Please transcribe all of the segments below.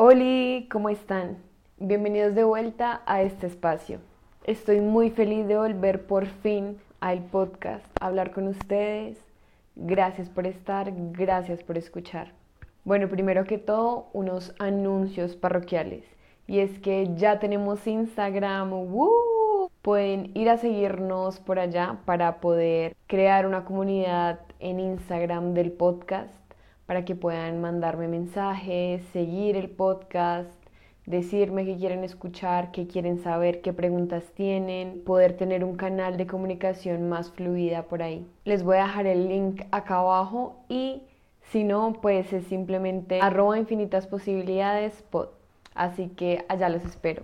Hola, ¿cómo están? Bienvenidos de vuelta a este espacio. Estoy muy feliz de volver por fin al podcast, a hablar con ustedes. Gracias por estar, gracias por escuchar. Bueno, primero que todo, unos anuncios parroquiales. Y es que ya tenemos Instagram. ¡Woo! Pueden ir a seguirnos por allá para poder crear una comunidad en Instagram del podcast, para que puedan mandarme mensajes, seguir el podcast, decirme qué quieren escuchar, qué quieren saber, qué preguntas tienen, poder tener un canal de comunicación más fluida por ahí. Les voy a dejar el link acá abajo y si no, pues es simplemente arroba infinitas posibilidades pod. Así que allá los espero.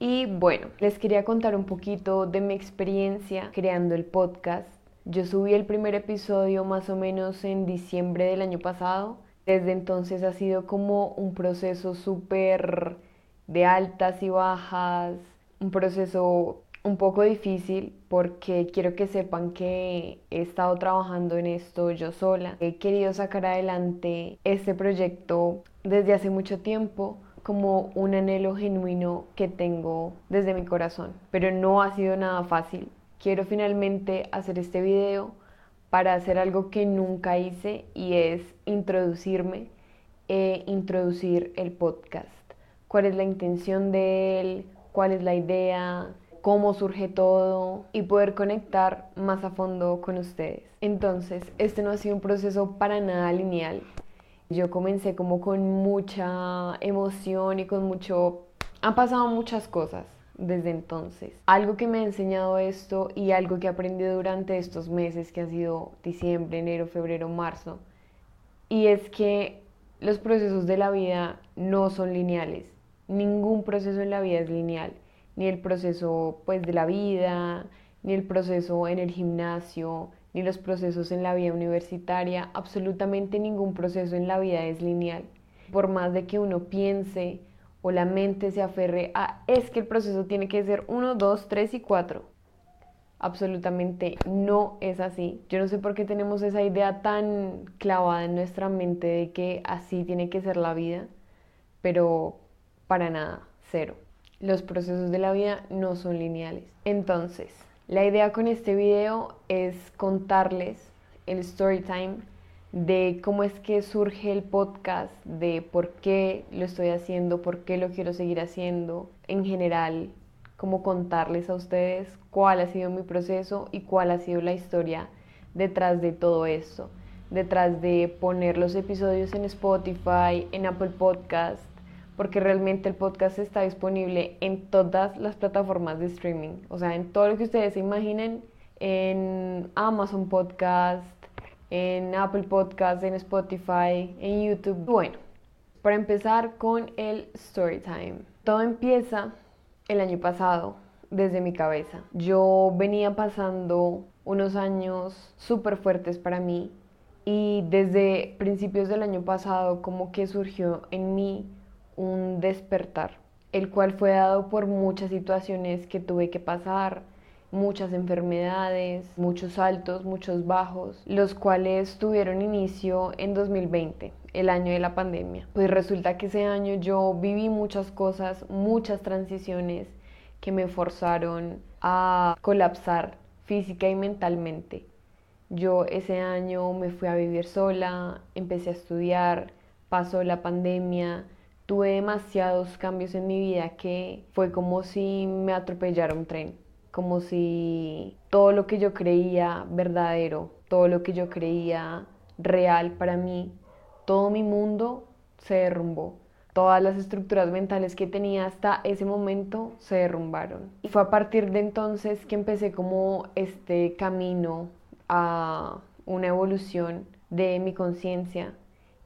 Y bueno, les quería contar un poquito de mi experiencia creando el podcast. Yo subí el primer episodio más o menos en diciembre del año pasado. Desde entonces ha sido como un proceso súper de altas y bajas, un proceso un poco difícil porque quiero que sepan que he estado trabajando en esto yo sola. He querido sacar adelante este proyecto desde hace mucho tiempo como un anhelo genuino que tengo desde mi corazón, pero no ha sido nada fácil. Quiero finalmente hacer este video para hacer algo que nunca hice y es introducirme e introducir el podcast. ¿Cuál es la intención de él? ¿Cuál es la idea? cómo surge todo y poder conectar más a fondo con ustedes. Entonces, este no ha sido un proceso para nada lineal. Yo comencé como con mucha emoción y con mucho... Han pasado muchas cosas desde entonces. Algo que me ha enseñado esto y algo que he aprendido durante estos meses que ha sido diciembre, enero, febrero, marzo, y es que los procesos de la vida no son lineales. Ningún proceso en la vida es lineal ni el proceso pues de la vida, ni el proceso en el gimnasio, ni los procesos en la vida universitaria, absolutamente ningún proceso en la vida es lineal. Por más de que uno piense o la mente se aferre a es que el proceso tiene que ser 1, 2, 3 y 4. Absolutamente no es así. Yo no sé por qué tenemos esa idea tan clavada en nuestra mente de que así tiene que ser la vida, pero para nada, cero los procesos de la vida no son lineales. Entonces, la idea con este video es contarles el story time de cómo es que surge el podcast, de por qué lo estoy haciendo, por qué lo quiero seguir haciendo, en general, cómo contarles a ustedes cuál ha sido mi proceso y cuál ha sido la historia detrás de todo esto, detrás de poner los episodios en Spotify, en Apple Podcast, porque realmente el podcast está disponible en todas las plataformas de streaming, o sea, en todo lo que ustedes se imaginen, en Amazon Podcast, en Apple Podcast, en Spotify, en YouTube. Bueno, para empezar con el story time. Todo empieza el año pasado desde mi cabeza. Yo venía pasando unos años súper fuertes para mí y desde principios del año pasado como que surgió en mí un despertar, el cual fue dado por muchas situaciones que tuve que pasar, muchas enfermedades, muchos altos, muchos bajos, los cuales tuvieron inicio en 2020, el año de la pandemia. Pues resulta que ese año yo viví muchas cosas, muchas transiciones que me forzaron a colapsar física y mentalmente. Yo ese año me fui a vivir sola, empecé a estudiar, pasó la pandemia, tuve demasiados cambios en mi vida que fue como si me atropellara un tren, como si todo lo que yo creía verdadero, todo lo que yo creía real para mí, todo mi mundo se derrumbó. Todas las estructuras mentales que tenía hasta ese momento se derrumbaron. Y fue a partir de entonces que empecé como este camino a una evolución de mi conciencia,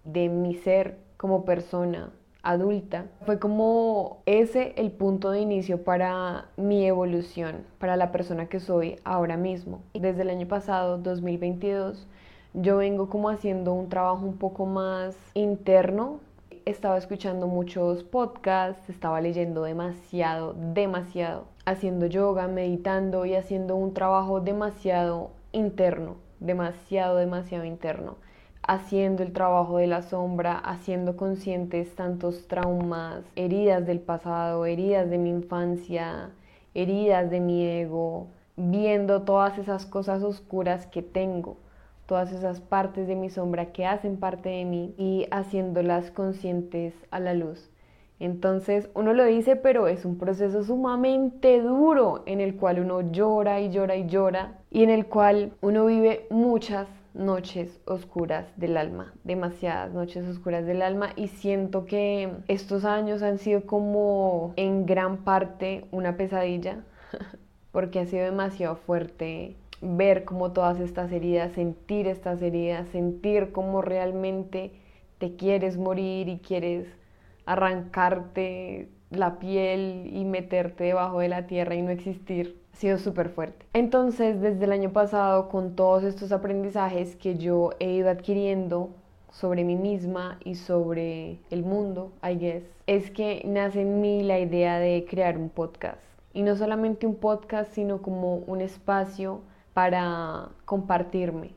de mi ser como persona, adulta. Fue como ese el punto de inicio para mi evolución, para la persona que soy ahora mismo. Desde el año pasado, 2022, yo vengo como haciendo un trabajo un poco más interno. Estaba escuchando muchos podcasts, estaba leyendo demasiado, demasiado, haciendo yoga, meditando y haciendo un trabajo demasiado interno, demasiado, demasiado interno haciendo el trabajo de la sombra, haciendo conscientes tantos traumas, heridas del pasado, heridas de mi infancia, heridas de mi ego, viendo todas esas cosas oscuras que tengo, todas esas partes de mi sombra que hacen parte de mí y haciéndolas conscientes a la luz. Entonces uno lo dice, pero es un proceso sumamente duro en el cual uno llora y llora y llora y en el cual uno vive muchas noches oscuras del alma, demasiadas noches oscuras del alma y siento que estos años han sido como en gran parte una pesadilla porque ha sido demasiado fuerte ver como todas estas heridas, sentir estas heridas, sentir cómo realmente te quieres morir y quieres arrancarte la piel y meterte debajo de la tierra y no existir sido súper fuerte. Entonces, desde el año pasado, con todos estos aprendizajes que yo he ido adquiriendo sobre mí misma y sobre el mundo, I guess, es que nace en mí la idea de crear un podcast. Y no solamente un podcast, sino como un espacio para compartirme,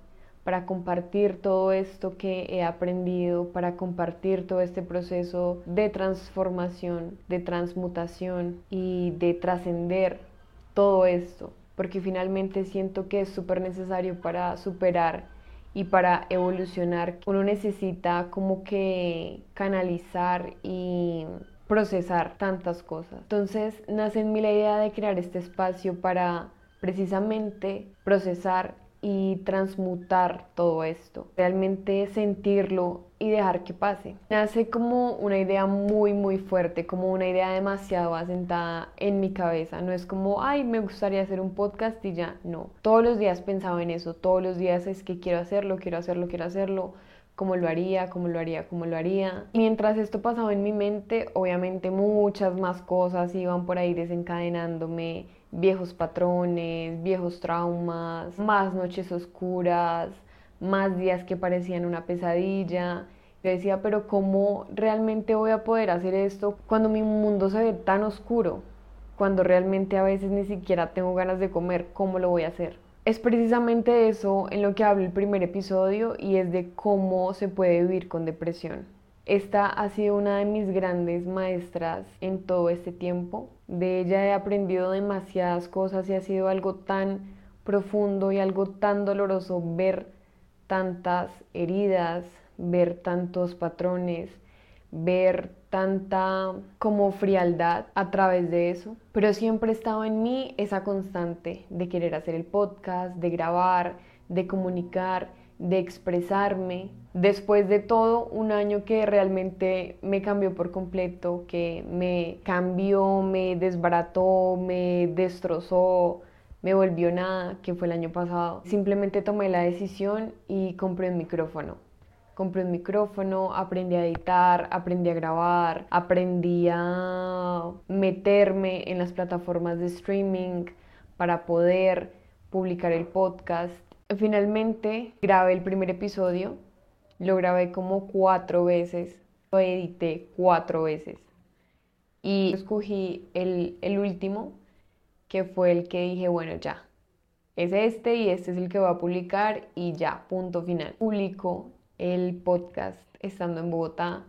para compartir todo esto que he aprendido, para compartir todo este proceso de transformación, de transmutación y de trascender todo esto, porque finalmente siento que es súper necesario para superar y para evolucionar. Uno necesita como que canalizar y procesar tantas cosas. Entonces nace en mí la idea de crear este espacio para precisamente procesar y transmutar todo esto, realmente sentirlo y dejar que pase. Nace como una idea muy muy fuerte, como una idea demasiado asentada en mi cabeza. No es como, ay, me gustaría hacer un podcast y ya, no. Todos los días pensaba en eso, todos los días es que quiero hacerlo, quiero hacerlo, quiero hacerlo cómo lo haría, cómo lo haría, cómo lo haría. Mientras esto pasaba en mi mente, obviamente muchas más cosas iban por ahí desencadenándome viejos patrones, viejos traumas, más noches oscuras, más días que parecían una pesadilla. Yo decía, pero ¿cómo realmente voy a poder hacer esto cuando mi mundo se ve tan oscuro? Cuando realmente a veces ni siquiera tengo ganas de comer, ¿cómo lo voy a hacer? Es precisamente eso en lo que hablo el primer episodio y es de cómo se puede vivir con depresión. Esta ha sido una de mis grandes maestras en todo este tiempo. De ella he aprendido demasiadas cosas y ha sido algo tan profundo y algo tan doloroso ver tantas heridas, ver tantos patrones, ver tanta como frialdad a través de eso, pero siempre ha estado en mí esa constante de querer hacer el podcast, de grabar, de comunicar, de expresarme. Después de todo, un año que realmente me cambió por completo, que me cambió, me desbarató, me destrozó, me volvió nada, que fue el año pasado. Simplemente tomé la decisión y compré un micrófono. Compré un micrófono, aprendí a editar, aprendí a grabar, aprendí a meterme en las plataformas de streaming para poder publicar el podcast. Finalmente grabé el primer episodio, lo grabé como cuatro veces, lo edité cuatro veces. Y escogí el, el último, que fue el que dije, bueno, ya, es este y este es el que voy a publicar y ya, punto final. Publico el podcast estando en Bogotá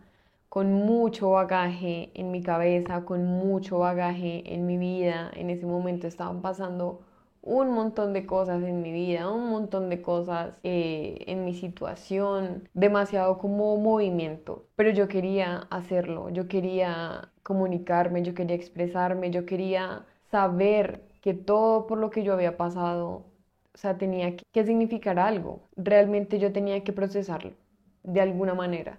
con mucho bagaje en mi cabeza, con mucho bagaje en mi vida. En ese momento estaban pasando un montón de cosas en mi vida, un montón de cosas eh, en mi situación, demasiado como movimiento, pero yo quería hacerlo, yo quería comunicarme, yo quería expresarme, yo quería saber que todo por lo que yo había pasado, o sea, tenía que significar algo, realmente yo tenía que procesarlo de alguna manera.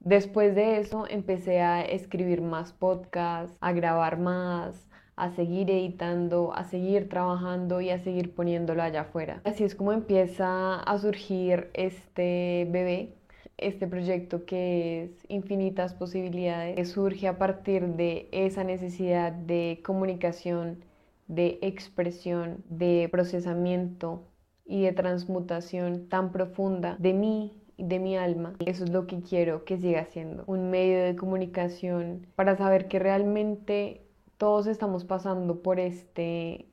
Después de eso empecé a escribir más podcasts, a grabar más, a seguir editando, a seguir trabajando y a seguir poniéndolo allá afuera. Así es como empieza a surgir este bebé, este proyecto que es infinitas posibilidades, que surge a partir de esa necesidad de comunicación, de expresión, de procesamiento y de transmutación tan profunda de mí de mi alma. Eso es lo que quiero que siga siendo. Un medio de comunicación para saber que realmente todos estamos pasando por este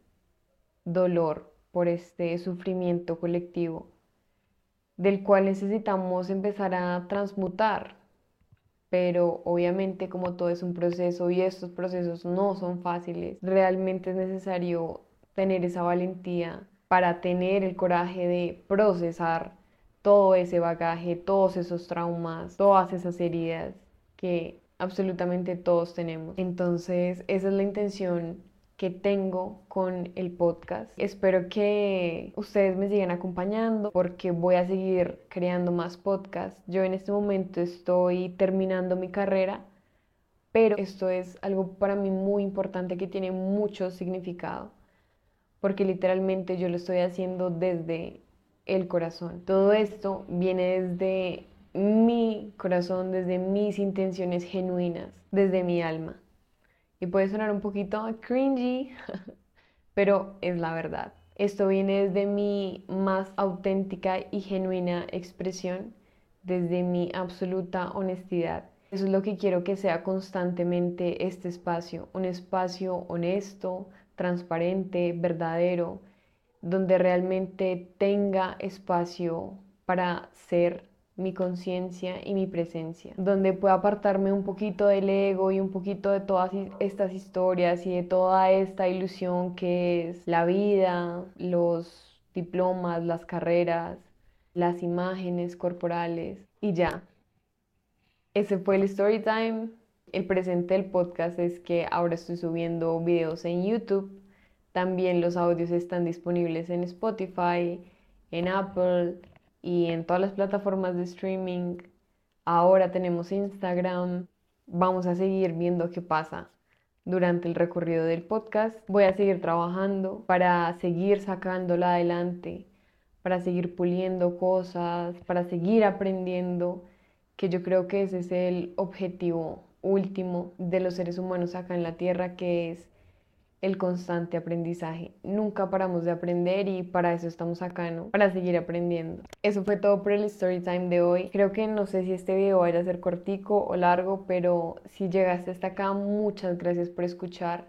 dolor, por este sufrimiento colectivo del cual necesitamos empezar a transmutar. Pero obviamente como todo es un proceso y estos procesos no son fáciles, realmente es necesario tener esa valentía para tener el coraje de procesar todo ese bagaje, todos esos traumas, todas esas heridas que absolutamente todos tenemos. Entonces, esa es la intención que tengo con el podcast. Espero que ustedes me sigan acompañando porque voy a seguir creando más podcasts. Yo en este momento estoy terminando mi carrera, pero esto es algo para mí muy importante que tiene mucho significado porque literalmente yo lo estoy haciendo desde el corazón. Todo esto viene desde mi corazón, desde mis intenciones genuinas, desde mi alma. Y puede sonar un poquito cringy, pero es la verdad. Esto viene desde mi más auténtica y genuina expresión, desde mi absoluta honestidad. Eso es lo que quiero que sea constantemente este espacio, un espacio honesto, transparente, verdadero, donde realmente tenga espacio para ser mi conciencia y mi presencia, donde pueda apartarme un poquito del ego y un poquito de todas estas historias y de toda esta ilusión que es la vida, los diplomas, las carreras, las imágenes corporales y ya. Ese fue el story time. El presente del podcast es que ahora estoy subiendo videos en YouTube. También los audios están disponibles en Spotify, en Apple, y en todas las plataformas de streaming. Ahora tenemos Instagram. Vamos a seguir viendo qué pasa durante el recorrido del podcast. Voy a seguir trabajando para seguir sacándola adelante, para seguir puliendo cosas, para seguir aprendiendo, que yo creo que ese es el objetivo último de los seres humanos acá en la Tierra, que es el constante aprendizaje. Nunca paramos de aprender y para eso estamos acá, ¿no? Para seguir aprendiendo. Eso fue todo por el story time de hoy. Creo que no sé si este video vaya a ser cortico o largo, pero si llegaste hasta acá, muchas gracias por escuchar.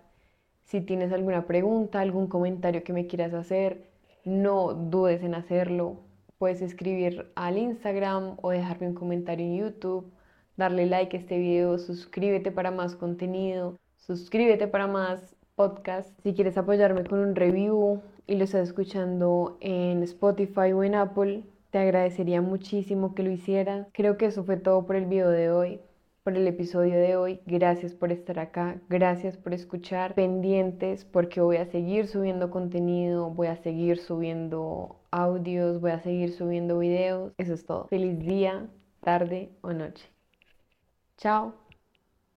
Si tienes alguna pregunta, algún comentario que me quieras hacer, no dudes en hacerlo. Puedes escribir al Instagram o dejarme un comentario en YouTube, darle like a este video, suscríbete para más contenido, suscríbete para más podcast. Si quieres apoyarme con un review y lo estás escuchando en Spotify o en Apple, te agradecería muchísimo que lo hicieras. Creo que eso fue todo por el video de hoy, por el episodio de hoy. Gracias por estar acá, gracias por escuchar. Pendientes porque voy a seguir subiendo contenido, voy a seguir subiendo audios, voy a seguir subiendo videos. Eso es todo. Feliz día, tarde o noche. Chao.